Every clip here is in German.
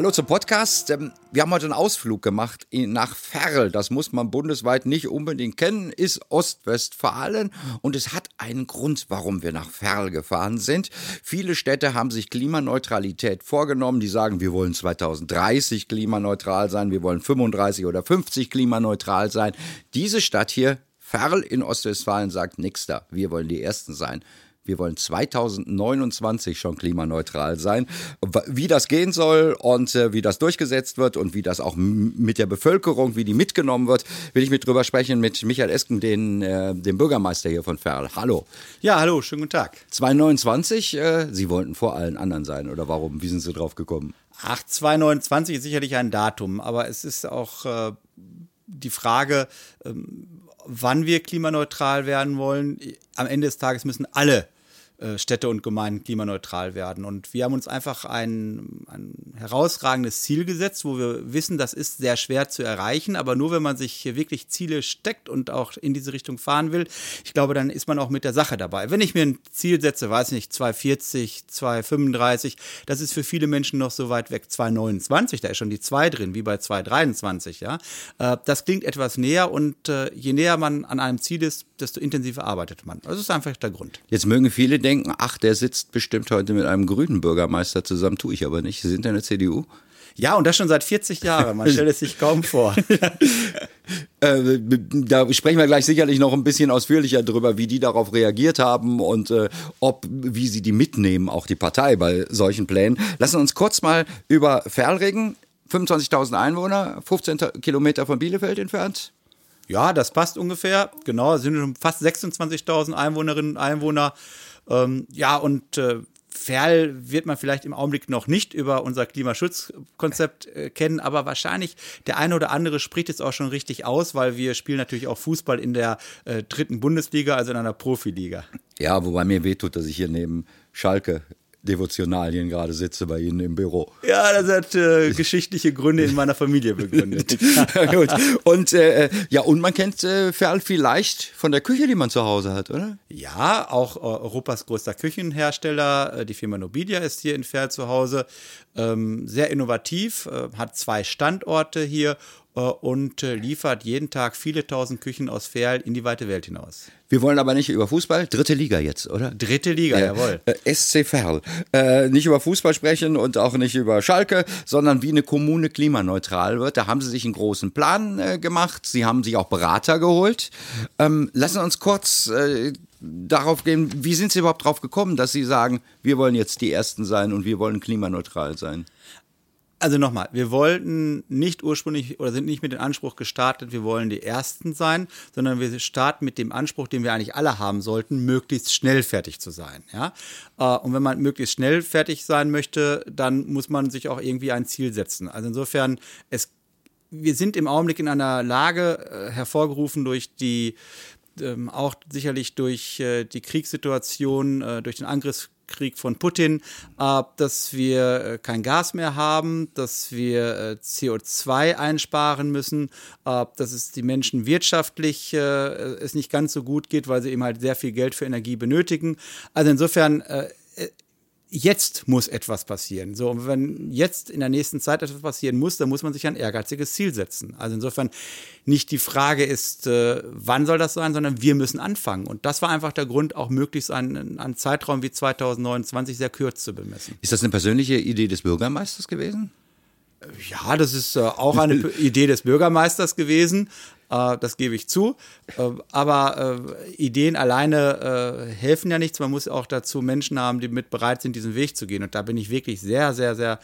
Hallo zum Podcast. Ähm, wir haben heute einen Ausflug gemacht nach Ferl. Das muss man bundesweit nicht unbedingt kennen, ist Ostwestfalen und es hat einen Grund, warum wir nach Ferl gefahren sind. Viele Städte haben sich Klimaneutralität vorgenommen. Die sagen, wir wollen 2030 klimaneutral sein, wir wollen 35 oder 50 klimaneutral sein. Diese Stadt hier, Ferl in Ostwestfalen, sagt nix da. Wir wollen die Ersten sein. Wir wollen 2029 schon klimaneutral sein. Wie das gehen soll und äh, wie das durchgesetzt wird und wie das auch mit der Bevölkerung, wie die mitgenommen wird, will ich mit drüber sprechen mit Michael Esken, den, äh, dem Bürgermeister hier von Ferl. Hallo. Ja, hallo, schönen guten Tag. 2029, äh, Sie wollten vor allen anderen sein oder warum? Wie sind Sie drauf gekommen? Ach, 2029 ist sicherlich ein Datum, aber es ist auch äh, die Frage, ähm, wann wir klimaneutral werden wollen. Am Ende des Tages müssen alle Städte und Gemeinden klimaneutral werden. Und wir haben uns einfach ein, ein herausragendes Ziel gesetzt, wo wir wissen, das ist sehr schwer zu erreichen, aber nur wenn man sich wirklich Ziele steckt und auch in diese Richtung fahren will, ich glaube, dann ist man auch mit der Sache dabei. Wenn ich mir ein Ziel setze, weiß nicht, 240, 235, das ist für viele Menschen noch so weit weg, 229, da ist schon die 2 drin, wie bei 223, ja. Äh, das klingt etwas näher und äh, je näher man an einem Ziel ist, desto intensiver arbeitet man. Das ist einfach der Grund. Jetzt mögen viele denken, denken, ach, der sitzt bestimmt heute mit einem grünen Bürgermeister zusammen, tue ich aber nicht. Sie sind ja eine CDU. Ja, und das schon seit 40 Jahren. Man stellt es sich kaum vor. äh, da sprechen wir gleich sicherlich noch ein bisschen ausführlicher drüber, wie die darauf reagiert haben und äh, ob, wie sie die mitnehmen, auch die Partei bei solchen Plänen. Lassen uns kurz mal über Ferl reden. 25.000 Einwohner, 15 Kilometer von Bielefeld entfernt. Ja, das passt ungefähr. Genau, es sind schon fast 26.000 Einwohnerinnen und Einwohner. Ähm, ja, und äh, Ferl wird man vielleicht im Augenblick noch nicht über unser Klimaschutzkonzept äh, kennen, aber wahrscheinlich der eine oder andere spricht es auch schon richtig aus, weil wir spielen natürlich auch Fußball in der äh, dritten Bundesliga, also in einer Profiliga. Ja, wobei mir wehtut, dass ich hier neben Schalke Devotionalien gerade sitze bei Ihnen im Büro. Ja, das hat äh, geschichtliche Gründe in meiner Familie begründet. Gut. Und äh, ja, und man kennt äh, Ferl vielleicht von der Küche, die man zu Hause hat, oder? Ja, auch äh, Europas größter Küchenhersteller, äh, die Firma Nobidia ist hier in Ferl zu Hause. Ähm, sehr innovativ, äh, hat zwei Standorte hier äh, und äh, liefert jeden Tag viele tausend Küchen aus Ferl in die weite Welt hinaus. Wir wollen aber nicht über Fußball, dritte Liga jetzt, oder? Dritte Liga, äh, jawohl. Äh, SC Ferl. Äh, nicht über Fußball sprechen und auch nicht über Schalke, sondern wie eine Kommune klimaneutral wird. Da haben sie sich einen großen Plan äh, gemacht. Sie haben sich auch Berater geholt. Ähm, lassen uns kurz äh, darauf gehen, wie sind Sie überhaupt darauf gekommen, dass Sie sagen, wir wollen jetzt die Ersten sein und wir wollen klimaneutral sein? Also nochmal, wir wollten nicht ursprünglich oder sind nicht mit dem Anspruch gestartet, wir wollen die Ersten sein, sondern wir starten mit dem Anspruch, den wir eigentlich alle haben sollten, möglichst schnell fertig zu sein. Ja? Äh, und wenn man möglichst schnell fertig sein möchte, dann muss man sich auch irgendwie ein Ziel setzen. Also insofern, es, wir sind im Augenblick in einer Lage, äh, hervorgerufen durch die, ähm, auch sicherlich durch äh, die Kriegssituation, durch den Angriffskrieg, Krieg von Putin, äh, dass wir äh, kein Gas mehr haben, dass wir äh, CO2 einsparen müssen, dass es die Menschen wirtschaftlich es nicht ganz so gut geht, weil sie eben halt sehr viel Geld für Energie benötigen. Also insofern jetzt muss etwas passieren. So, und wenn jetzt in der nächsten Zeit etwas passieren muss, dann muss man sich ein ehrgeiziges Ziel setzen. Also insofern nicht die Frage ist, äh, wann soll das sein, sondern wir müssen anfangen. Und das war einfach der Grund, auch möglichst einen, einen Zeitraum wie 2029 sehr kurz zu bemessen. Ist das eine persönliche Idee des Bürgermeisters gewesen? Ja, das ist äh, auch eine Idee des Bürgermeisters gewesen. Äh, das gebe ich zu. Äh, aber äh, Ideen alleine helfen ja nichts. Man muss auch dazu Menschen haben, die mit bereit sind, diesen Weg zu gehen. Und da bin ich wirklich sehr, sehr, sehr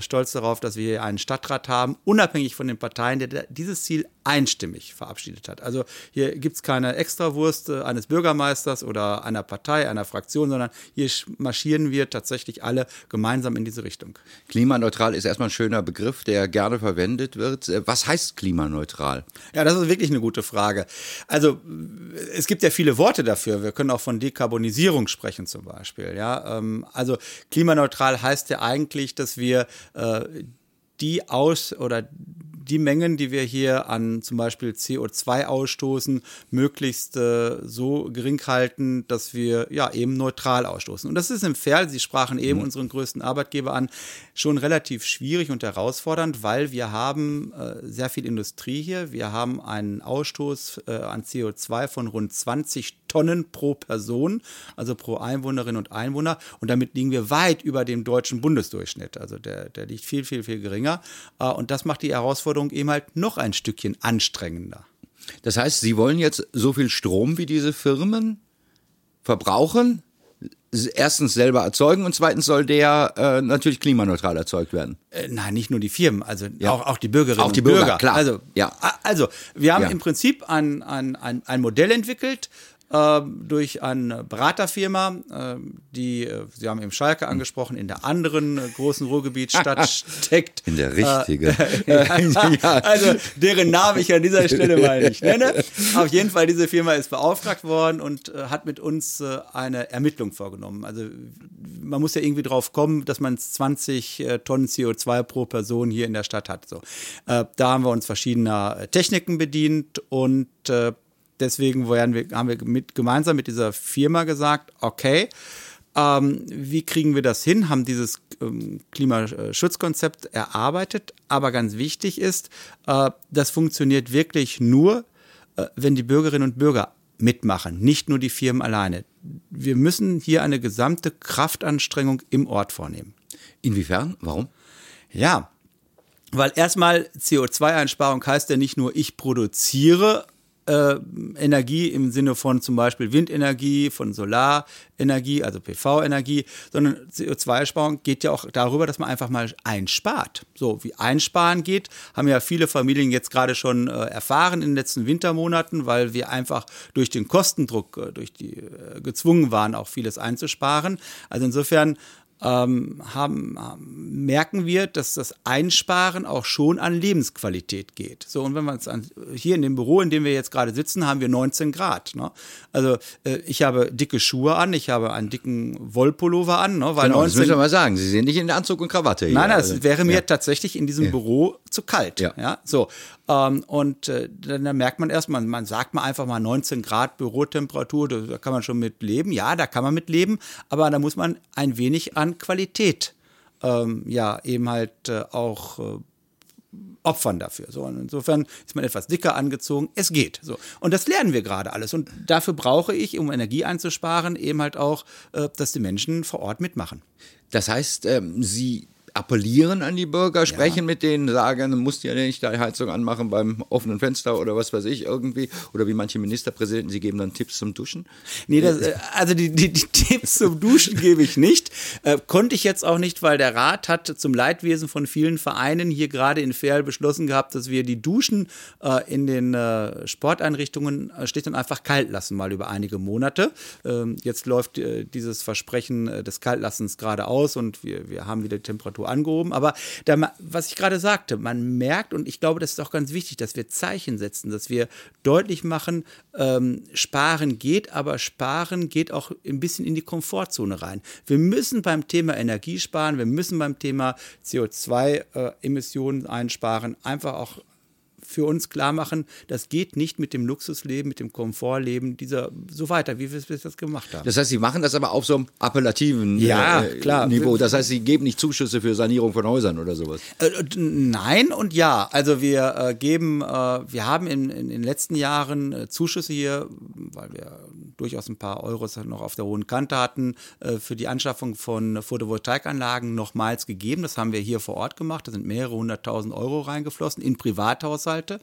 stolz darauf, dass wir hier einen Stadtrat haben, unabhängig von den Parteien, der dieses Ziel einstimmig verabschiedet hat. Also hier gibt es keine Extrawurst eines Bürgermeisters oder einer Partei, einer Fraktion, sondern hier marschieren wir tatsächlich alle gemeinsam in diese Richtung. Klimaneutral ist erstmal ein schöner Begriff, der gerne verwendet wird. Was heißt klimaneutral? Ja, das ist wirklich eine gute Frage. Also es gibt ja viele Worte dafür. Wir können auch von Dekarbonisierung sprechen zum Beispiel. Ja, ähm, also klimaneutral heißt ja eigentlich, dass wir äh, die aus oder die Mengen, die wir hier an zum Beispiel CO2 ausstoßen, möglichst äh, so gering halten, dass wir ja eben neutral ausstoßen. Und das ist im Ferl, Sie sprachen eben mhm. unseren größten Arbeitgeber an, schon relativ schwierig und herausfordernd, weil wir haben äh, sehr viel Industrie hier. Wir haben einen Ausstoß äh, an CO2 von rund 20 Tonnen pro Person, also pro Einwohnerin und Einwohner. Und damit liegen wir weit über dem deutschen Bundesdurchschnitt. Also der, der liegt viel, viel, viel geringer. Äh, und das macht die Herausforderung eben halt noch ein Stückchen anstrengender. Das heißt, Sie wollen jetzt so viel Strom wie diese Firmen verbrauchen, erstens selber erzeugen und zweitens soll der äh, natürlich klimaneutral erzeugt werden. Äh, nein, nicht nur die Firmen, also ja. auch, auch die Bürgerinnen auch die Bürger, Bürger. Klar. Also, ja. also wir haben ja. im Prinzip ein, ein, ein, ein Modell entwickelt, durch eine Beraterfirma, äh, die, äh, Sie haben eben Schalke hm. angesprochen, in der anderen äh, großen Ruhrgebietsstadt steckt. In der richtigen. ja, also deren Namen ich an dieser Stelle mal nicht nenne. Auf jeden Fall, diese Firma ist beauftragt worden und äh, hat mit uns äh, eine Ermittlung vorgenommen. Also man muss ja irgendwie drauf kommen, dass man 20 Tonnen CO2 pro Person hier in der Stadt hat. So. da haben wir uns verschiedener Techniken bedient und deswegen wir, haben wir mit, gemeinsam mit dieser Firma gesagt, okay, ähm, wie kriegen wir das hin? Haben dieses ähm, Klimaschutzkonzept erarbeitet. Aber ganz wichtig ist, äh, das funktioniert wirklich nur, äh, wenn die Bürgerinnen und Bürger mitmachen, nicht nur die Firmen alleine. Wir müssen hier eine gesamte Kraftanstrengung im Ort vornehmen. Inwiefern? Warum? Ja, weil erstmal CO2-Einsparung heißt ja nicht nur, ich produziere äh, Energie im Sinne von zum Beispiel Windenergie, von Solarenergie, also PV-Energie, sondern CO2-Einsparung geht ja auch darüber, dass man einfach mal einspart. So wie einsparen geht, haben ja viele Familien jetzt gerade schon äh, erfahren in den letzten Wintermonaten, weil wir einfach durch den Kostendruck, äh, durch die äh, gezwungen waren, auch vieles einzusparen. Also insofern ähm, haben, merken wir, dass das Einsparen auch schon an Lebensqualität geht. So, und wenn man es hier in dem Büro, in dem wir jetzt gerade sitzen, haben wir 19 Grad. Ne? Also äh, ich habe dicke Schuhe an, ich habe einen dicken Wollpullover an, ne? weil genau, 19, das müssen wir mal sagen. Sie sind nicht in Anzug und Krawatte hier. Nein, es also, wäre mir ja. tatsächlich in diesem ja. Büro zu kalt. Ja. ja? So. Ähm, und äh, dann, dann, merkt man erst, man, man sagt mal einfach mal 19 Grad Bürotemperatur, da, da kann man schon mit leben. Ja, da kann man mit leben, aber da muss man ein wenig an Qualität ähm, ja eben halt äh, auch äh, opfern dafür. So, und insofern ist man etwas dicker angezogen. Es geht. So. Und das lernen wir gerade alles. Und dafür brauche ich, um Energie einzusparen, eben halt auch, äh, dass die Menschen vor Ort mitmachen. Das heißt, ähm, Sie appellieren an die Bürger, sprechen ja. mit denen, sagen, musst ja nicht die Heizung anmachen beim offenen Fenster oder was weiß ich irgendwie. Oder wie manche Ministerpräsidenten, sie geben dann Tipps zum Duschen. Nee, das, äh, also die, die, die, Tipps zum Duschen gebe ich nicht. Äh, konnte ich jetzt auch nicht, weil der Rat hat zum Leidwesen von vielen Vereinen hier gerade in Ferl beschlossen gehabt, dass wir die Duschen äh, in den äh, Sporteinrichtungen äh, schlicht und einfach kalt lassen, mal über einige Monate. Ähm, jetzt läuft äh, dieses Versprechen des Kaltlassens gerade aus und wir, wir haben wieder die Temperatur angehoben. Aber da, was ich gerade sagte, man merkt, und ich glaube, das ist auch ganz wichtig, dass wir Zeichen setzen, dass wir deutlich machen, ähm, sparen geht, aber sparen geht auch ein bisschen in die Komfortzone rein. Wir müssen beim Thema Energie sparen, wir müssen beim Thema CO2-Emissionen äh, einsparen, einfach auch für uns klar machen, das geht nicht mit dem Luxusleben, mit dem Komfortleben dieser so weiter, wie wir es das gemacht haben. Das heißt, Sie machen das aber auf so einem appellativen ja, äh, klar. Niveau. Das heißt, Sie geben nicht Zuschüsse für Sanierung von Häusern oder sowas. Äh, nein und ja. Also wir äh, geben, äh, wir haben in, in, den letzten Jahren äh, Zuschüsse hier, weil wir durchaus ein paar Euros noch auf der hohen Kante hatten, äh, für die Anschaffung von Photovoltaikanlagen nochmals gegeben. Das haben wir hier vor Ort gemacht. Da sind mehrere hunderttausend Euro reingeflossen in Privathaushalte. Webseite.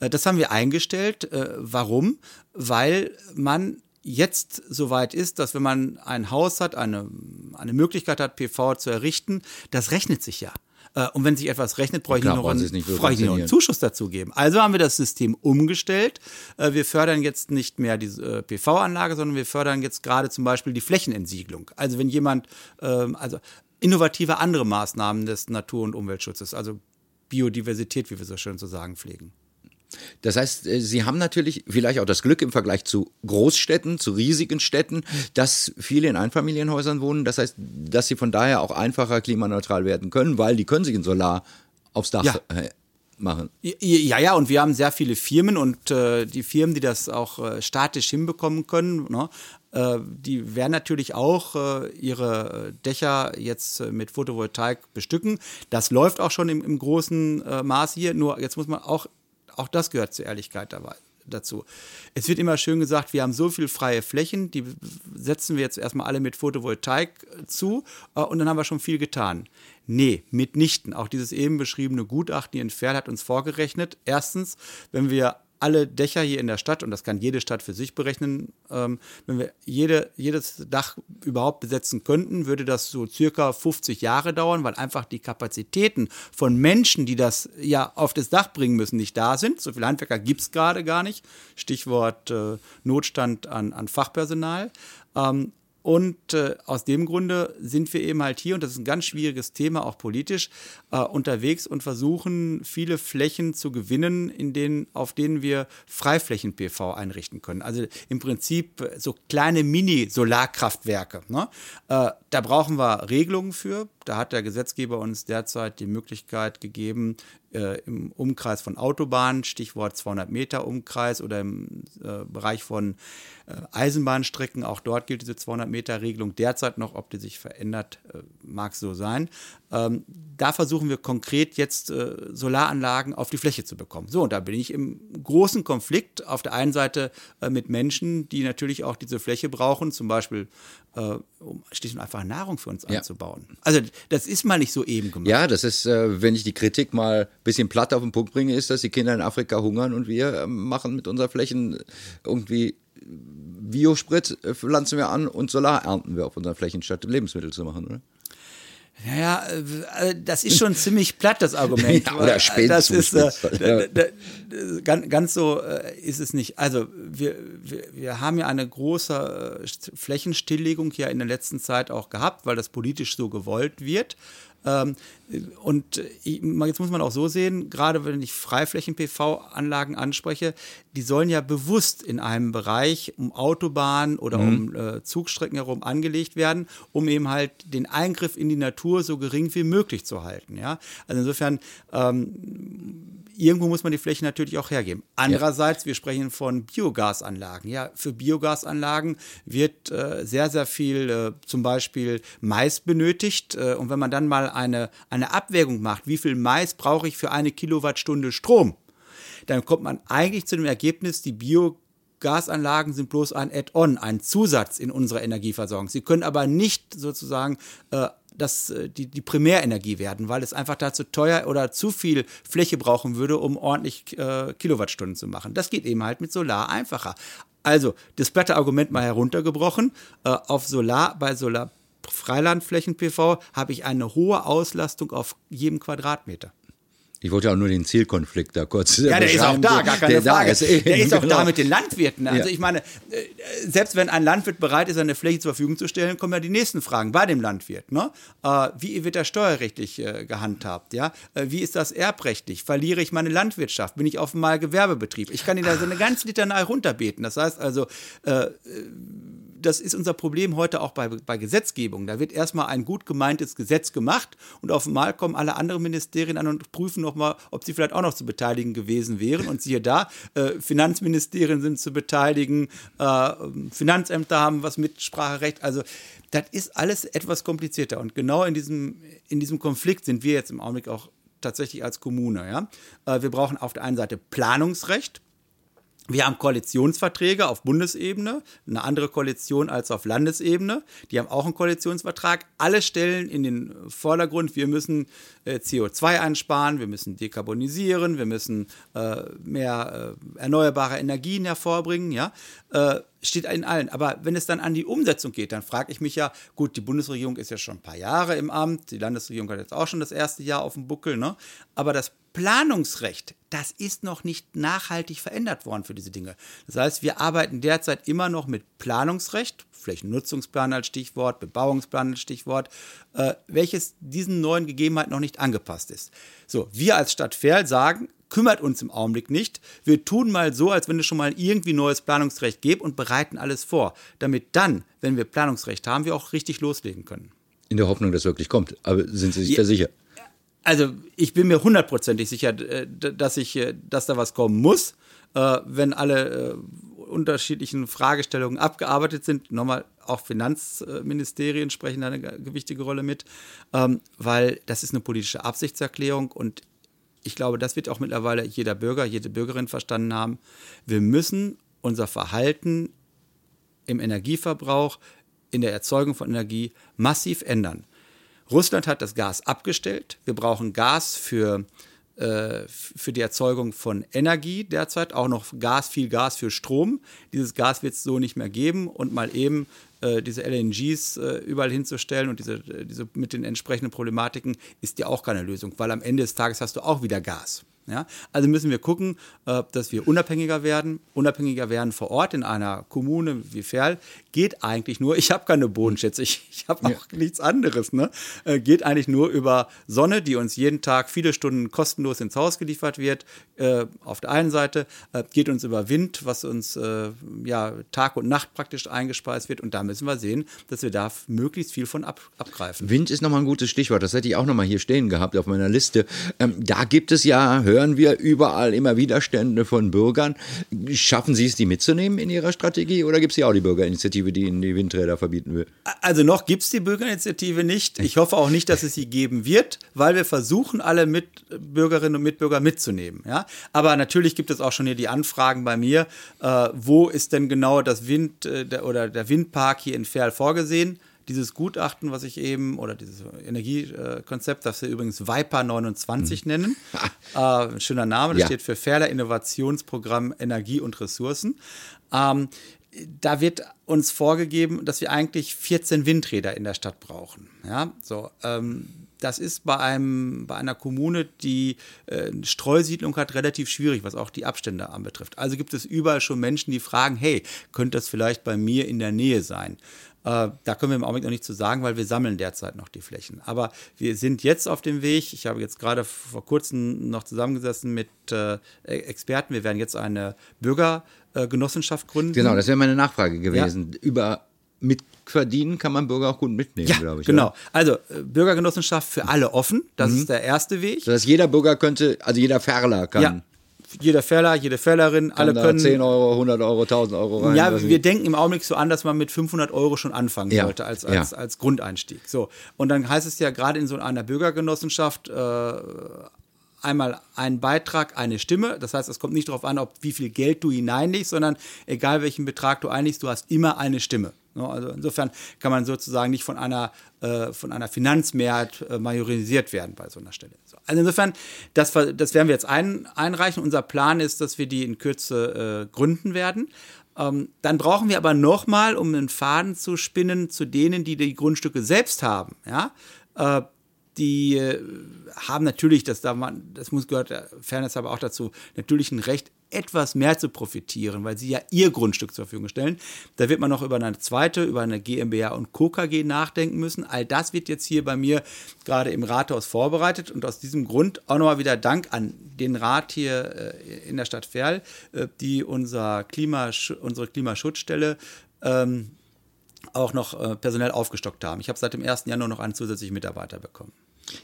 Äh, das haben wir eingestellt. Äh, warum? Weil man jetzt soweit ist, dass wenn man ein Haus hat, eine, eine Möglichkeit hat, PV zu errichten, das rechnet sich ja. Äh, und wenn sich etwas rechnet, brauche ich noch, einen, brauche ich noch einen Zuschuss dazu geben. Also haben wir das System umgestellt. Wir fördern jetzt nicht mehr die PV-Anlage, sondern wir fördern jetzt gerade zum Beispiel die Flächenentsiegelung. Also wenn jemand, ähm, also innovative andere Maßnahmen des Natur- und Umweltschutzes, also Biodiversität, wie wir so schön zu sagen pflegen. Das heißt, äh, Sie haben natürlich vielleicht auch das Glück im Vergleich zu Großstädten, zu riesigen Städten, dass viele in Einfamilienhäusern wohnen. Das heißt, dass Sie von daher auch einfacher klimaneutral werden können, weil die können sich in Solar aufs Dach Ja. äh, machen. Ja, ja, und wir haben sehr viele Firmen und äh, die Firmen, die das auch äh, statisch hinbekommen können, ne, die werden natürlich auch äh, ihre äh, Dächer jetzt äh, mit Photovoltaik bestücken. Das läuft auch schon im, im großen äh, Maß hier, nur jetzt muss man auch, auch das gehört zur Ehrlichkeit dabei. Dazu. Es wird immer schön gesagt, wir haben so viel freie Flächen, die setzen wir jetzt erstmal alle mit Photovoltaik äh, zu äh, und dann haben wir schon viel getan. Nee, mitnichten. Auch dieses eben beschriebene Gutachten hier in Ferl hat uns vorgerechnet. Erstens, wenn wir alle Dächer hier in der Stadt, und das kann jede Stadt für sich berechnen, ähm, wenn wir jede, jedes Dach überhaupt besetzen könnten, würde das so circa 50 Jahre dauern, weil einfach die Kapazitäten von Menschen, die das ja auf das Dach bringen müssen, nicht da sind. So viele Handwerker gibt es gerade gar nicht. Stichwort äh, Notstand an, an Fachpersonal. Ähm, und äh, aus dem Grunde sind wir eben halt hier, und das ist ein ganz schwieriges Thema, auch politisch, äh, unterwegs und versuchen, viele Flächen zu gewinnen, in denen, auf denen wir Freiflächen-PV einrichten können. Also im Prinzip so kleine Mini-Solarkraftwerke. Ne? Äh, da brauchen wir Regelungen für. Da hat der Gesetzgeber uns derzeit die Möglichkeit gegeben, äh, im Umkreis von Autobahnen, Stichwort 200 Meter Umkreis oder im äh, Bereich von äh, Eisenbahnstrecken, auch dort gilt diese 200 Meter Regelung derzeit noch, ob die sich verändert, äh, mag so sein. Ähm, da versuchen wir konkret jetzt äh, Solaranlagen auf die Fläche zu bekommen. So, und da bin ich im großen Konflikt auf der einen Seite äh, mit Menschen, die natürlich auch diese Fläche brauchen, zum Beispiel äh, um schlicht und einfach Nahrung für uns Ja. anzubauen. Also das ist mal nicht so eben gemacht. Ja, das ist, äh, wenn ich die Kritik mal ein bisschen platt auf den Punkt bringe, ist, dass die Kinder in Afrika hungern und wir äh, machen mit unseren Flächen irgendwie Biosprit, äh, pflanzen wir an und Solar ernten wir auf unseren Flächen, statt Lebensmittel zu machen, oder? Naja, äh, das ist schon ziemlich platt, das Argument. Ja, oder spät das ist, äh, da- da- ganz, ganz so äh, ist es nicht. Also wir, wir, wir haben ja eine große äh, St- Flächenstilllegung ja in der letzten Zeit auch gehabt, weil das politisch so gewollt wird. Ähm, und jetzt muss man auch so sehen, gerade wenn ich Freiflächen-PV-Anlagen anspreche, die sollen ja bewusst in einem Bereich um Autobahnen oder um äh, Zugstrecken herum angelegt werden, um eben halt den Eingriff in die Natur so gering wie möglich zu halten. Ja? Also insofern ähm, irgendwo muss man die Fläche natürlich auch hergeben. Andererseits, wir sprechen von Biogasanlagen. Ja, für Biogasanlagen wird äh, sehr, sehr viel äh, zum Beispiel Mais benötigt. Äh, und wenn man dann mal eine, eine Abwägung macht, wie viel Mais brauche ich für eine Kilowattstunde Strom, dann kommt man eigentlich zu dem Ergebnis, die Biogasanlagen sind bloß ein Add-on, ein Zusatz in unserer Energieversorgung. Sie können aber nicht sozusagen äh, das, äh, die, die Primärenergie werden, weil es einfach dazu teuer oder zu viel Fläche brauchen würde, um ordentlich äh, Kilowattstunden zu machen. Das geht eben halt mit Solar einfacher. Also, das platte Argument mal heruntergebrochen. Äh, auf Solar, bei Solar Freilandflächen-PV habe ich eine hohe Auslastung auf jedem Quadratmeter. Ich wollte ja auch nur den Zielkonflikt da kurz Ja, der ist auch da, gar keine der Frage. Ist, der ist auch genau. da mit den Landwirten. Also Ja. ich meine, äh, selbst wenn ein Landwirt bereit ist, eine Fläche zur Verfügung zu stellen, kommen ja die nächsten Fragen bei dem Landwirt. Ne? Äh, Wie wird er steuerrechtlich äh, gehandhabt? Ja? Wie ist das erbrechtlich? Verliere ich meine Landwirtschaft? Bin ich auf einmal Gewerbebetrieb? Ich kann Ihnen da so eine ganze Litanei runterbeten. Das heißt also, äh, das ist unser Problem heute auch bei, bei Gesetzgebung. Da wird erstmal ein gut gemeintes Gesetz gemacht und auf einmal kommen alle anderen Ministerien an und prüfen nochmal, ob sie vielleicht auch noch zu beteiligen gewesen wären. Und siehe da, äh, Finanzministerien sind zu beteiligen, äh, Finanzämter haben was Mitspracherecht. Also das ist alles etwas komplizierter. Und genau in diesem, in diesem Konflikt sind wir jetzt im Augenblick auch tatsächlich als Kommune. Ja? Äh, wir brauchen auf der einen Seite Planungsrecht. Wir haben Koalitionsverträge auf Bundesebene, eine andere Koalition als auf Landesebene. Die haben auch einen Koalitionsvertrag. Alle stellen in den Vordergrund, wir müssen äh, CO2 einsparen, wir müssen dekarbonisieren, wir müssen äh, mehr äh, erneuerbare Energien hervorbringen. Ja? Steht in allen. Aber wenn es dann an die Umsetzung geht, dann frage ich mich ja, gut, die Bundesregierung ist ja schon ein paar Jahre im Amt, die Landesregierung hat jetzt auch schon das erste Jahr auf dem Buckel, ne? aber das Planungsrecht, das ist noch nicht nachhaltig verändert worden für diese Dinge. Das heißt, wir arbeiten derzeit immer noch mit Planungsrecht, Flächennutzungsplan als Stichwort, Bebauungsplan als Stichwort, äh, welches diesen neuen Gegebenheiten noch nicht angepasst ist. So, wir als Stadt Verl sagen, kümmert uns im Augenblick nicht. Wir tun mal so, als wenn es schon mal irgendwie neues Planungsrecht gäbe und bereiten alles vor, damit dann, wenn wir Planungsrecht haben, wir auch richtig loslegen können. In der Hoffnung, dass es wirklich kommt. Aber sind Sie sich da sicher? Also ich bin mir hundertprozentig sicher, äh, dass, ich, äh, dass da was kommen muss, äh, wenn alle unterschiedlichen Fragestellungen abgearbeitet sind. Nochmal, auch Finanzministerien sprechen da eine gewichtige Rolle mit, ähm, weil das ist eine politische Absichtserklärung und ich glaube, das wird auch mittlerweile jeder Bürger, jede Bürgerin verstanden haben. Wir müssen unser Verhalten im Energieverbrauch, in der Erzeugung von Energie massiv ändern. Russland hat das Gas abgestellt. Wir brauchen Gas für, äh, für die Erzeugung von Energie derzeit, auch noch Gas, viel Gas für Strom. Dieses Gas wird es so nicht mehr geben und mal eben äh, diese LNGs äh, überall hinzustellen und diese, äh, diese mit den entsprechenden Problematiken ist ja auch keine Lösung, weil am Ende des Tages hast du auch wieder Gas. Ja? Also müssen wir gucken, äh, dass wir unabhängiger werden, unabhängiger werden vor Ort in einer Kommune wie Ferl. Geht eigentlich nur, ich habe keine Bodenschätze, ich, ich habe auch ja. nichts anderes. Ne? Äh, geht eigentlich nur über Sonne, die uns jeden Tag viele Stunden kostenlos ins Haus geliefert wird. Äh, auf der einen Seite geht uns über Wind, was uns ja, Tag und Nacht praktisch eingespeist wird. Und da müssen wir sehen, dass wir da möglichst viel von ab, abgreifen. Wind ist nochmal ein gutes Stichwort. Das hätte ich auch nochmal hier stehen gehabt auf meiner Liste. Ähm, da gibt es ja hören wir überall immer Widerstände von Bürgern. Schaffen Sie es, die mitzunehmen in Ihrer Strategie oder gibt es ja auch die Bürgerinitiative, die Ihnen die Windräder verbieten will? Also noch gibt es die Bürgerinitiative nicht. Ich hoffe auch nicht, dass es sie geben wird, weil wir versuchen, alle Mitbürgerinnen und Mitbürger mitzunehmen. Ja? Aber natürlich gibt es auch schon hier die Anfragen bei mir, äh, wo ist denn genau das Wind äh, der, oder der Windpark hier in Ferl vorgesehen? Dieses Gutachten, was ich eben, oder dieses Energiekonzept, das wir übrigens Viper 29 mhm. nennen. äh, schöner Name, das ja. steht für Ferler Innovationsprogramm Energie und Ressourcen. Ähm, da wird uns vorgegeben, dass wir eigentlich 14 Windräder in der Stadt brauchen. Ja, so. Ähm, das ist bei, einem, bei einer Kommune, die äh, Streusiedlung hat, relativ schwierig, was auch die Abstände anbetrifft. Also gibt es überall schon Menschen, die fragen, hey, könnte das vielleicht bei mir in der Nähe sein? Äh, da können wir im Augenblick noch nicht zu sagen, weil wir sammeln derzeit noch die Flächen. Aber wir sind jetzt auf dem Weg. Ich habe jetzt gerade vor kurzem noch zusammengesessen mit äh, e-, Experten. Wir werden jetzt eine Bürgergenossenschaft gründen. Genau, das wäre meine Nachfrage gewesen. Ja. Über mitverdienen kann man Bürger auch gut mitnehmen, ja, glaube ich. Genau. Oder? Also äh, Bürgergenossenschaft für alle offen. Das mhm. ist der erste Weg. Das heißt, jeder Bürger könnte, also jeder Ferler kann. Ja jeder Feller, jede Fellerin, alle können. 10 Euro, 100 Euro, 1000 Euro rein. Ja, wir denken im Augenblick so an, dass man mit 500 Euro schon anfangen ja. sollte als, als, ja. als Grundeinstieg. So. Und dann heißt es ja gerade in so einer Bürgergenossenschaft, äh, einmal ein Beitrag, eine Stimme. Das heißt, es kommt nicht darauf an, ob wie viel Geld du hineinlegst, sondern egal welchen Betrag du einlegst, du hast immer eine Stimme. Also insofern kann man sozusagen nicht von einer, äh, von einer Finanzmehrheit äh, majorisiert werden bei so einer Stelle. So. Also insofern, das, das werden wir jetzt ein, einreichen. Unser Plan ist, dass wir die in Kürze äh, gründen werden. Ähm, dann brauchen wir aber nochmal, um einen Faden zu spinnen, zu denen, die die Grundstücke selbst haben. Ja? Äh, die äh, haben natürlich, das, darf man, das muss gehört Fairness aber auch dazu, natürlich ein Recht, etwas mehr zu profitieren, weil sie ja ihr Grundstück zur Verfügung stellen. Da wird man noch über eine zweite, über eine GmbH und Co. KG nachdenken müssen. All das wird jetzt hier bei mir gerade im Rathaus vorbereitet und aus diesem Grund auch nochmal wieder Dank an den Rat hier äh, in der Stadt Ferl, äh, die unser Klimasch unsere Klimaschutzstelle ähm, auch noch äh, personell aufgestockt haben. Ich habe seit dem 1. Januar noch einen zusätzlichen Mitarbeiter bekommen.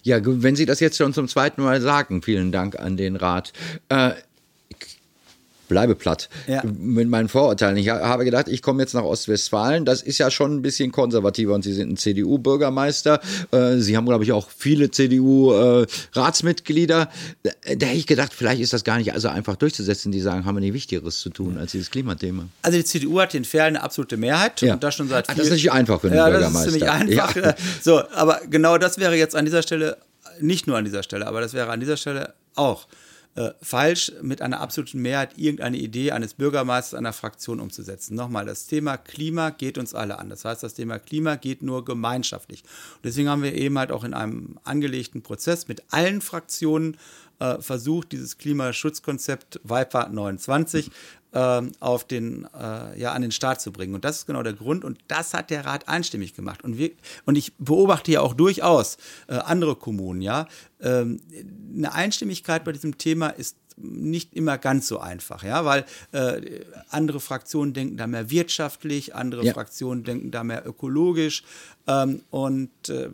Ja, wenn Sie das jetzt schon zum zweiten Mal sagen, vielen Dank an den Rat. Äh, bleibe platt ja. mit meinen Vorurteilen. Ich habe gedacht, ich komme jetzt nach Ostwestfalen. Das ist ja schon ein bisschen konservativer und Sie sind ein CDU-Bürgermeister. Äh, Sie haben, glaube ich, auch viele CDU-Ratsmitglieder. Da hätte ich gedacht, vielleicht ist das gar nicht so einfach durchzusetzen. Die sagen, haben wir nicht Wichtigeres zu tun als dieses Klimathema. Also die CDU hat in Ferl eine absolute Mehrheit ja. und das schon seit Ach, Das ist nicht einfach für einen ja, Bürgermeister. Das ist ziemlich einfach. Ja. So, aber genau das wäre jetzt an dieser Stelle, nicht nur an dieser Stelle, aber das wäre an dieser Stelle auch äh, falsch, mit einer absoluten Mehrheit irgendeine Idee eines Bürgermeisters einer Fraktion umzusetzen. Nochmal, das Thema Klima geht uns alle an. Das heißt, das Thema Klima geht nur gemeinschaftlich. Und deswegen haben wir eben halt auch in einem angelegten Prozess mit allen Fraktionen äh, versucht, dieses Klimaschutzkonzept Viper 29 ähm, auf den, äh, ja, an den Start zu bringen. Und das ist genau der Grund. Und das hat der Rat einstimmig gemacht. Und, wir, und ich beobachte ja auch durchaus äh, andere Kommunen, ja. Ähm, eine Einstimmigkeit bei diesem Thema ist nicht immer ganz so einfach, ja, weil äh, andere Fraktionen denken da mehr wirtschaftlich, andere Ja. Fraktionen denken da mehr ökologisch ähm, und äh,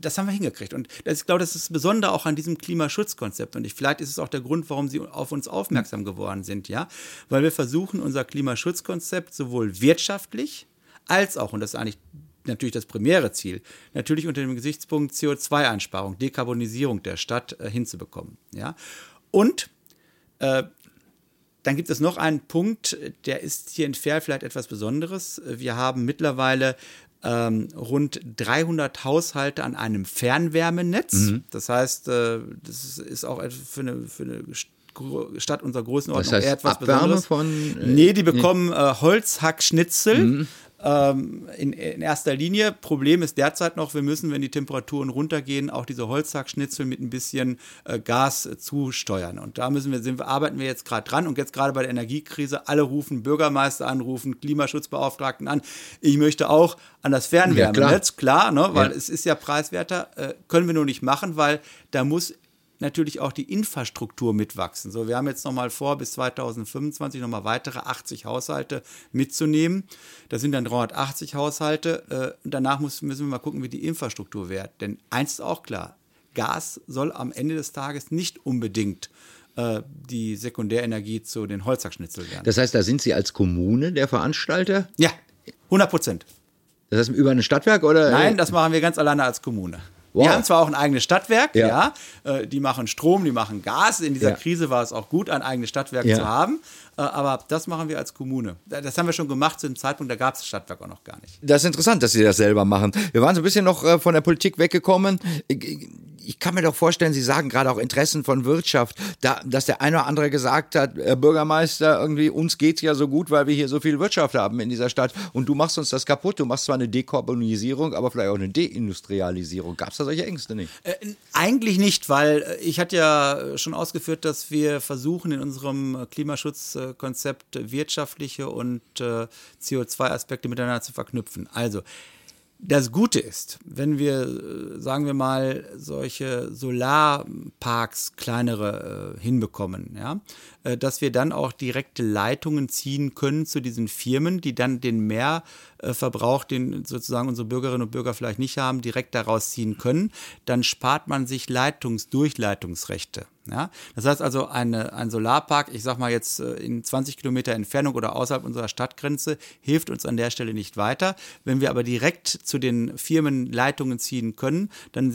das haben wir hingekriegt. Und das, ich glaube, das ist das Besondere auch an diesem Klimaschutzkonzept. Und ich, vielleicht ist es auch der Grund, warum Sie auf uns aufmerksam geworden sind, ja. Weil wir versuchen, unser Klimaschutzkonzept sowohl wirtschaftlich als auch, und das ist eigentlich natürlich das primäre Ziel, natürlich unter dem Gesichtspunkt CO2-Einsparung, Dekarbonisierung der Stadt äh, hinzubekommen, ja. Und äh, dann gibt es noch einen Punkt, der ist hier in Ferl vielleicht etwas Besonderes. Wir haben mittlerweile ähm, rund 300 Haushalte an einem Fernwärmenetz. Das heißt, äh, das ist auch für eine, für eine Stadt unserer Größenordnung Das heißt, eher etwas Abwärme Besonderes. von, äh, nee, die bekommen äh, Holzhackschnitzel. Ähm, in, in erster Linie. Problem ist derzeit noch, wir müssen, wenn die Temperaturen runtergehen, auch diese Holzhackschnitzel mit ein bisschen äh, Gas äh, zusteuern. Und da müssen wir, sind, wir, arbeiten wir jetzt gerade dran. Und jetzt gerade bei der Energiekrise, alle rufen Bürgermeister an, rufen Klimaschutzbeauftragten an. Ich möchte auch an das Fernwärmenetz, klar, ne, weil Ja. es ist ja preiswerter, äh, können wir nur nicht machen, weil da muss natürlich auch die Infrastruktur mitwachsen. So, wir haben jetzt nochmal vor, bis 2025 nochmal weitere 80 Haushalte mitzunehmen. Das sind dann 380 Haushalte. Äh, und danach muss, müssen wir mal gucken, wie die Infrastruktur wird. Denn eins ist auch klar, Gas soll am Ende des Tages nicht unbedingt äh, die Sekundärenergie zu den Holzhackschnitzel werden. Das heißt, da sind Sie als Kommune der Veranstalter? ja, 100 Prozent. Das heißt, über ein Stadtwerk oder? Nein, das machen wir ganz alleine als Kommune. Wow. Wir haben zwar auch ein eigenes Stadtwerk, Ja. ja, äh, die machen Strom, die machen Gas. In dieser Ja. Krise war es auch gut, ein eigenes Stadtwerk Ja. zu haben, aber das machen wir als Kommune. Das haben wir schon gemacht zu dem Zeitpunkt, da gab es das Stadtwerk auch noch gar nicht. Das ist interessant, dass Sie das selber machen. Wir waren so ein bisschen noch äh, von der Politik weggekommen. Ich, ich kann mir doch vorstellen, Sie sagen gerade auch Interessen von Wirtschaft, da, dass der eine oder andere gesagt hat, Herr Bürgermeister, irgendwie uns geht's ja so gut, weil wir hier so viel Wirtschaft haben in dieser Stadt und du machst uns das kaputt. Du machst zwar eine Dekarbonisierung, aber vielleicht auch eine Deindustrialisierung. Gab es da solche Ängste nicht? Äh, eigentlich nicht, weil äh, ich hatte ja schon ausgeführt, dass wir versuchen, in unserem äh, wirtschaftliche und äh, CO2-Aspekte miteinander zu verknüpfen. Also, das Gute ist, wenn wir, äh, sagen wir mal, solche Solarparks, kleinere, äh, hinbekommen, ja, äh, dass wir dann auch direkte Leitungen ziehen können zu diesen Firmen, die dann den Mehrverbrauch, den sozusagen unsere Bürgerinnen und Bürger vielleicht nicht haben, direkt daraus ziehen können, dann spart man sich Leitungs-Durchleitungsrechte. Ja? Das heißt also, eine, ein Solarpark, ich sag mal jetzt äh, in 20 Kilometer Entfernung oder außerhalb unserer Stadtgrenze, hilft uns an der Stelle nicht weiter. Wenn wir aber direkt zu den Firmen Leitungen ziehen können, dann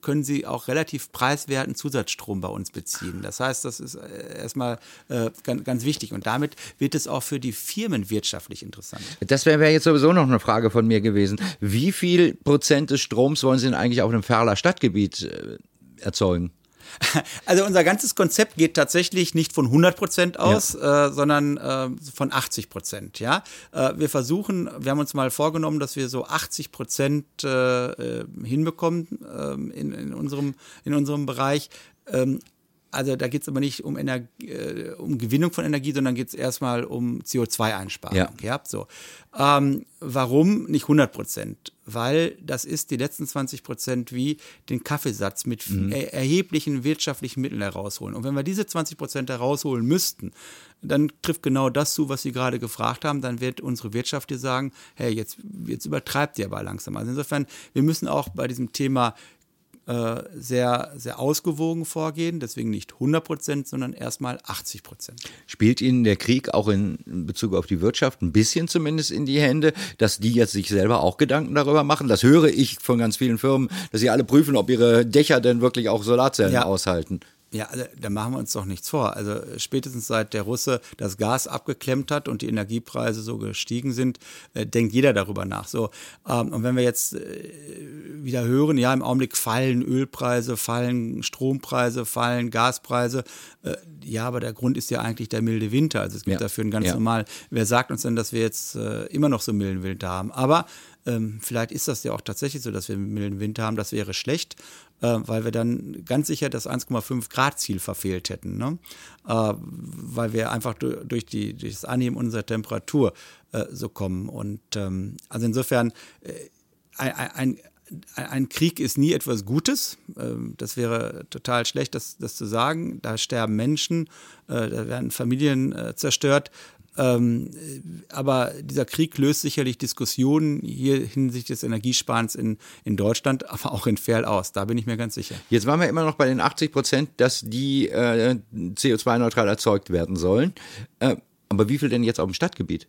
können sie auch relativ preiswerten Zusatzstrom bei uns beziehen. Das heißt, das ist äh, erstmal äh, ganz, ganz wichtig. Und damit wird es auch für die Firmen wirtschaftlich interessant. Das wäre wär jetzt sowieso noch eine Frage von mir gewesen. Wie viel Prozent des Stroms wollen Sie denn eigentlich auf dem Ferler Stadtgebiet äh, erzeugen? Also unser ganzes Konzept geht tatsächlich nicht von 100 Prozent aus, äh, sondern äh, von 80 Prozent. Ja, äh, wir versuchen, wir haben uns mal vorgenommen, dass wir so 80 Prozent äh, äh, hinbekommen ähm, in, in unserem in unserem Bereich. Ähm, also da geht es aber nicht um, Energie, äh, um Gewinnung von Energie, sondern geht es erstmal um CO2-Einsparung. Ja. Ja, so. Ähm, warum nicht 100 Prozent? Weil das ist die letzten 20 Prozent wie den Kaffeesatz mit er erheblichen wirtschaftlichen Mitteln herausholen. Und wenn wir diese 20 Prozent herausholen müssten, dann trifft genau das zu, was Sie gerade gefragt haben. Dann wird unsere Wirtschaft dir sagen, hey, jetzt, jetzt übertreibt ihr aber langsam. Also insofern, wir müssen auch bei diesem Thema äh, sehr, sehr ausgewogen vorgehen. Deswegen nicht 100 Prozent, sondern erstmal 80 Prozent. Spielt Ihnen der Krieg auch in Bezug auf die Wirtschaft ein bisschen zumindest in die Hände, dass die jetzt sich selber auch Gedanken darüber machen? Das höre ich von ganz vielen Firmen, dass sie alle prüfen, ob ihre Dächer denn wirklich auch Solarzellen Ja. aushalten. Ja, also, da machen wir uns doch nichts vor. Also spätestens seit der Russe das Gas abgeklemmt hat und die Energiepreise so gestiegen sind, äh, denkt jeder darüber nach. So ähm, und wenn wir jetzt äh, wieder hören, ja im Augenblick fallen Ölpreise, fallen Strompreise, fallen Gaspreise. Äh, ja, aber der Grund ist ja eigentlich der milde Winter. Also es gibt Ja. dafür einen ganz Ja. normal. Wer sagt uns denn, dass wir jetzt immer noch so milden Winter haben? Aber ähm, vielleicht ist das ja auch tatsächlich so, dass wir einen milden Winter haben. Das wäre schlecht, äh, weil wir dann ganz sicher das 1,5 Grad Ziel verfehlt hätten. Ne? Äh, weil wir einfach du durch, die, durch das Anheben unserer Temperatur äh, so kommen. Und ähm, also insofern äh, ein, ein, ein Krieg ist nie etwas Gutes. Ähm, das wäre total schlecht, das, das zu sagen. Da sterben Menschen, äh, da werden Familien äh, zerstört. Ähm, aber dieser Krieg löst sicherlich Diskussionen hier hinsichtlich des Energiesparens in, in Deutschland, aber auch in Ferl aus. Da bin ich mir ganz sicher. Jetzt waren wir immer noch bei den 80 Prozent, dass die äh, CO2-neutral erzeugt werden sollen. Äh, aber wie viel denn jetzt auf dem Stadtgebiet?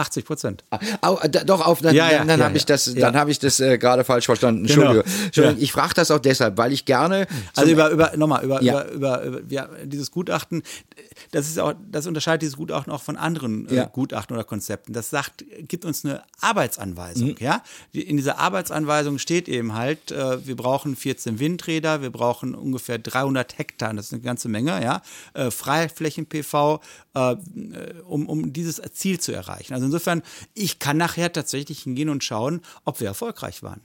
80 Prozent. Ah, doch, auf, dann, ja, ja, dann ja, habe ich das, dann habe ich das äh, gerade falsch verstanden. Entschuldigung. Genau. Entschuldigung. Ich frage das auch deshalb, weil ich gerne. Also über, über nochmal, über, über, über, über ja, dieses Gutachten, das ist auch, das unterscheidet dieses Gutachten auch von anderen äh, Gutachten oder Konzepten. Das sagt, gibt uns eine Arbeitsanweisung. Mhm. Ja? In dieser Arbeitsanweisung steht eben halt, äh, wir brauchen 14 Windräder, wir brauchen ungefähr 300 Hektar, das ist eine ganze Menge, ja, äh, Freiflächen-PV, äh, um, um dieses Ziel zu erreichen. Also insofern, ich kann nachher tatsächlich hingehen und schauen, ob wir erfolgreich waren.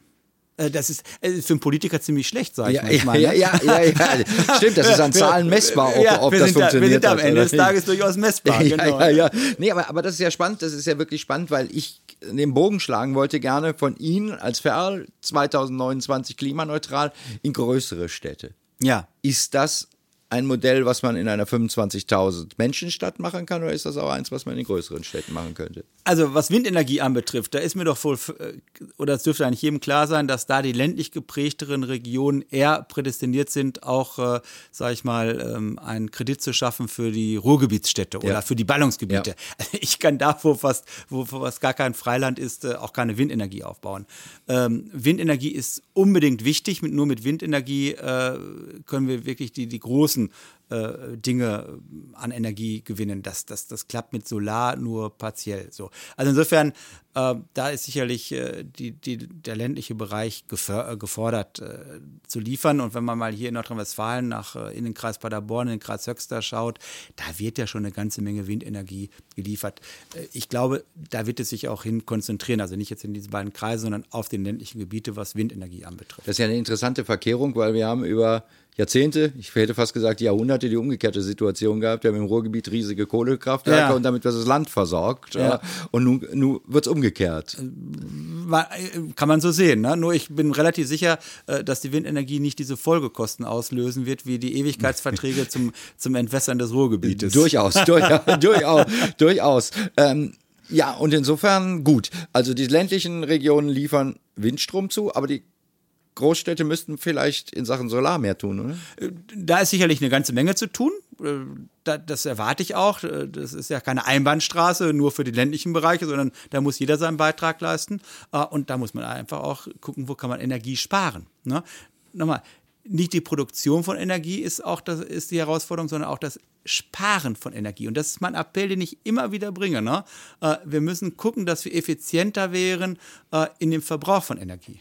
Äh, das ist äh, für einen Politiker ziemlich schlecht, sage ich ja, manchmal. Ja, ne? ja, ja, ja, stimmt, das ist an Zahlen messbar, ob, ja, ob das funktioniert. Da, wir sind am Ende des Tages durchaus messbar. Ja, genau. ja, ja. Nee, aber, aber das ist ja spannend, das ist ja wirklich spannend, weil ich den Bogen schlagen wollte gerne von Ihnen als Ferl 2029 klimaneutral in größere Städte. Ja. Ist das ein Modell, was man in einer 25.000 Menschenstadt machen kann, oder ist das auch eins, was man in größeren Städten machen könnte? Also was Windenergie anbetrifft, da ist mir doch wohl, äh, oder es dürfte eigentlich jedem klar sein, dass da die ländlich geprägteren Regionen eher prädestiniert sind, auch, äh, sage ich mal, ähm, einen Kredit zu schaffen für die Ruhrgebietsstädte oder ja. für die Ballungsgebiete. Ja. Ich kann da, wo fast, wo fast gar kein Freiland ist, äh, auch keine Windenergie aufbauen. Ähm, Windenergie ist unbedingt wichtig. Mit, nur mit Windenergie äh, können wir wirklich die, die großen diesen äh, Dinge an Energie gewinnen. Das, das, das klappt mit Solar nur partiell so. Also insofern, äh, da ist sicherlich äh, die, die, der ländliche Bereich äh, gefordert äh, zu liefern. Und wenn man mal hier in Nordrhein-Westfalen nach äh, in den Kreis Paderborn, in den Kreis Höxter schaut, da wird ja schon eine ganze Menge Windenergie geliefert. ich glaube, da wird es sich auch hin konzentrieren. Also nicht jetzt in diesen beiden Kreisen, sondern auf den ländlichen Gebiete, was Windenergie anbetrifft. Das ist ja eine interessante Verkehrung, weil wir haben über Jahrzehnte, ich hätte fast gesagt Jahrhunderte, die umgekehrte Situation gehabt. Wir haben im Ruhrgebiet riesige Kohlekraftwerke ja. und damit wird das Land versorgt. Ja. Und nun, nun wird es umgekehrt. Äh, kann man so sehen. Ne? Nur ich bin relativ sicher, äh, dass die Windenergie nicht diese Folgekosten auslösen wird, wie die Ewigkeitsverträge zum, zum Entwässern des Ruhrgebietes. Durchaus, durchaus, durchaus. durchaus. Ähm, ja, und insofern gut. Also die ländlichen Regionen liefern Windstrom zu, aber die Großstädte müssten vielleicht in Sachen Solar mehr tun, oder? Äh, da ist sicherlich eine ganze Menge zu tun. Äh, das erwarte ich auch. Äh, das ist ja keine Einbahnstraße nur für die ländlichen Bereiche, sondern da muss jeder seinen Beitrag leisten. Und da muss man einfach auch gucken, wo kann man Energie sparen. Ne? Nochmal, nicht die Produktion von Energie ist auch das, ist die Herausforderung, sondern auch das Sparen von Energie. Und das ist mein Appell, den ich immer wieder bringe. Ne? Wir müssen gucken, dass wir effizienter wären in dem Verbrauch von Energie.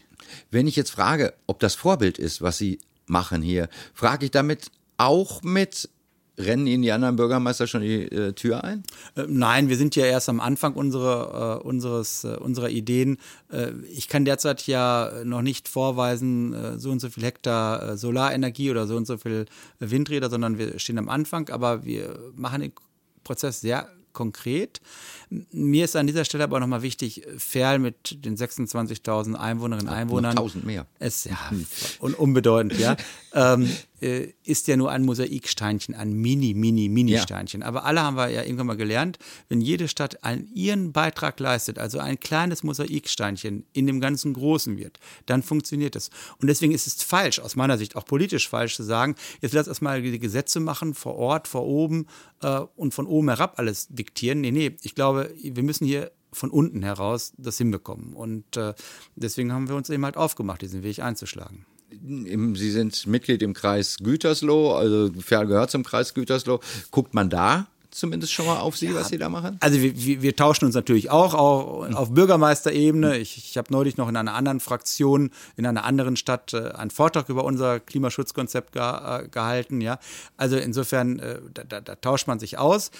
Wenn ich jetzt frage, ob das Vorbild ist, was Sie machen hier, frage ich damit auch mit, rennen Ihnen die anderen Bürgermeister schon die äh, Tür ein? Äh, nein, wir sind ja erst am Anfang unserer, äh, unseres, äh, unserer Ideen. Äh, ich kann derzeit ja noch nicht vorweisen, äh, so und so viel Hektar Solarenergie oder so und so viel Windräder, sondern wir stehen am Anfang, aber wir machen den Prozess sehr konkret. Mir ist an dieser Stelle aber nochmal wichtig, Ferl mit den 26.000 Einwohnerinnen und Einwohnern. 1000 mehr. Ist ja un unbedeutend, ja. ähm, äh, ist ja nur ein Mosaiksteinchen, ein Mini, Mini, Mini-Steinchen. Ja. Aber alle haben wir ja irgendwann mal gelernt, wenn jede Stadt einen, ihren Beitrag leistet, also ein kleines Mosaiksteinchen in dem ganzen Großen wird, dann funktioniert das. Und deswegen ist es falsch, aus meiner Sicht auch politisch falsch zu sagen, jetzt lass erstmal die Gesetze machen, vor Ort, vor oben äh, und von oben herab alles diktieren. Nee, nee, ich glaube, wir müssen hier von unten heraus das hinbekommen. Und äh, deswegen haben wir uns eben halt aufgemacht, diesen Weg einzuschlagen. Sie sind Mitglied im Kreis Gütersloh, also gehört zum Kreis Gütersloh. Guckt man da zumindest schon mal auf Sie, ja, was Sie da machen? Also wir, wir, wir, tauschen uns natürlich auch, auch auf Bürgermeisterebene. Ich, ich habe neulich noch in einer anderen Fraktion, in einer anderen Stadt äh, einen Vortrag über unser Klimaschutzkonzept ge, äh, gehalten. Ja, Also insofern, äh, da, da, da tauscht man sich aus.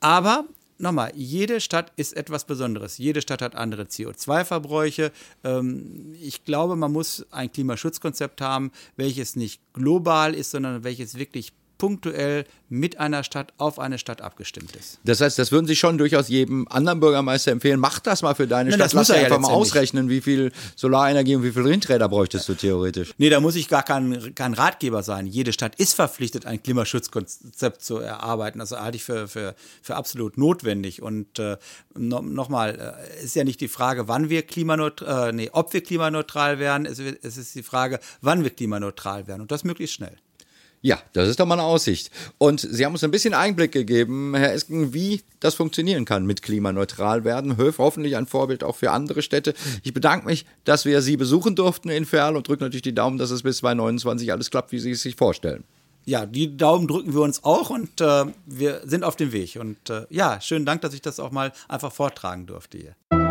Aber nochmal, jede Stadt ist etwas Besonderes. Jede Stadt hat andere CO2-Verbräuche. Ähm, ich glaube, man muss ein Klimaschutzkonzept haben, welches nicht global ist, sondern welches wirklich punktuell mit einer Stadt auf eine Stadt abgestimmt ist. Das heißt, das würden Sie schon durchaus jedem anderen Bürgermeister empfehlen. Mach das mal für deine Nein, Stadt. das muss Lass er dir ja einfach mal ausrechnen, wie viel Solarenergie und wie viel Windräder bräuchtest du theoretisch. Nee, da muss ich gar kein, kein Ratgeber sein. Jede Stadt ist verpflichtet, ein Klimaschutzkonzept zu erarbeiten. Das halte ich für, für, für absolut notwendig. Und äh, no, nochmal, äh, ist ja nicht die Frage, wann wir klimaneutral, äh, nee, ob wir klimaneutral werden. Es, es ist die Frage, wann wir klimaneutral werden. Und das möglichst schnell. Ja, das ist doch mal eine Aussicht. Und Sie haben uns ein bisschen Einblick gegeben, Herr Esken, wie das funktionieren kann mit klimaneutral werden. Höf hoffentlich ein Vorbild auch für andere Städte. Ich bedanke mich, dass wir Sie besuchen durften in Ferl und drücke natürlich die Daumen, dass es bis 2029 alles klappt, wie Sie es sich vorstellen. Ja, die Daumen drücken wir uns auch und äh, wir sind auf dem Weg. Und äh, ja, schönen Dank, dass ich das auch mal einfach vortragen durfte hier.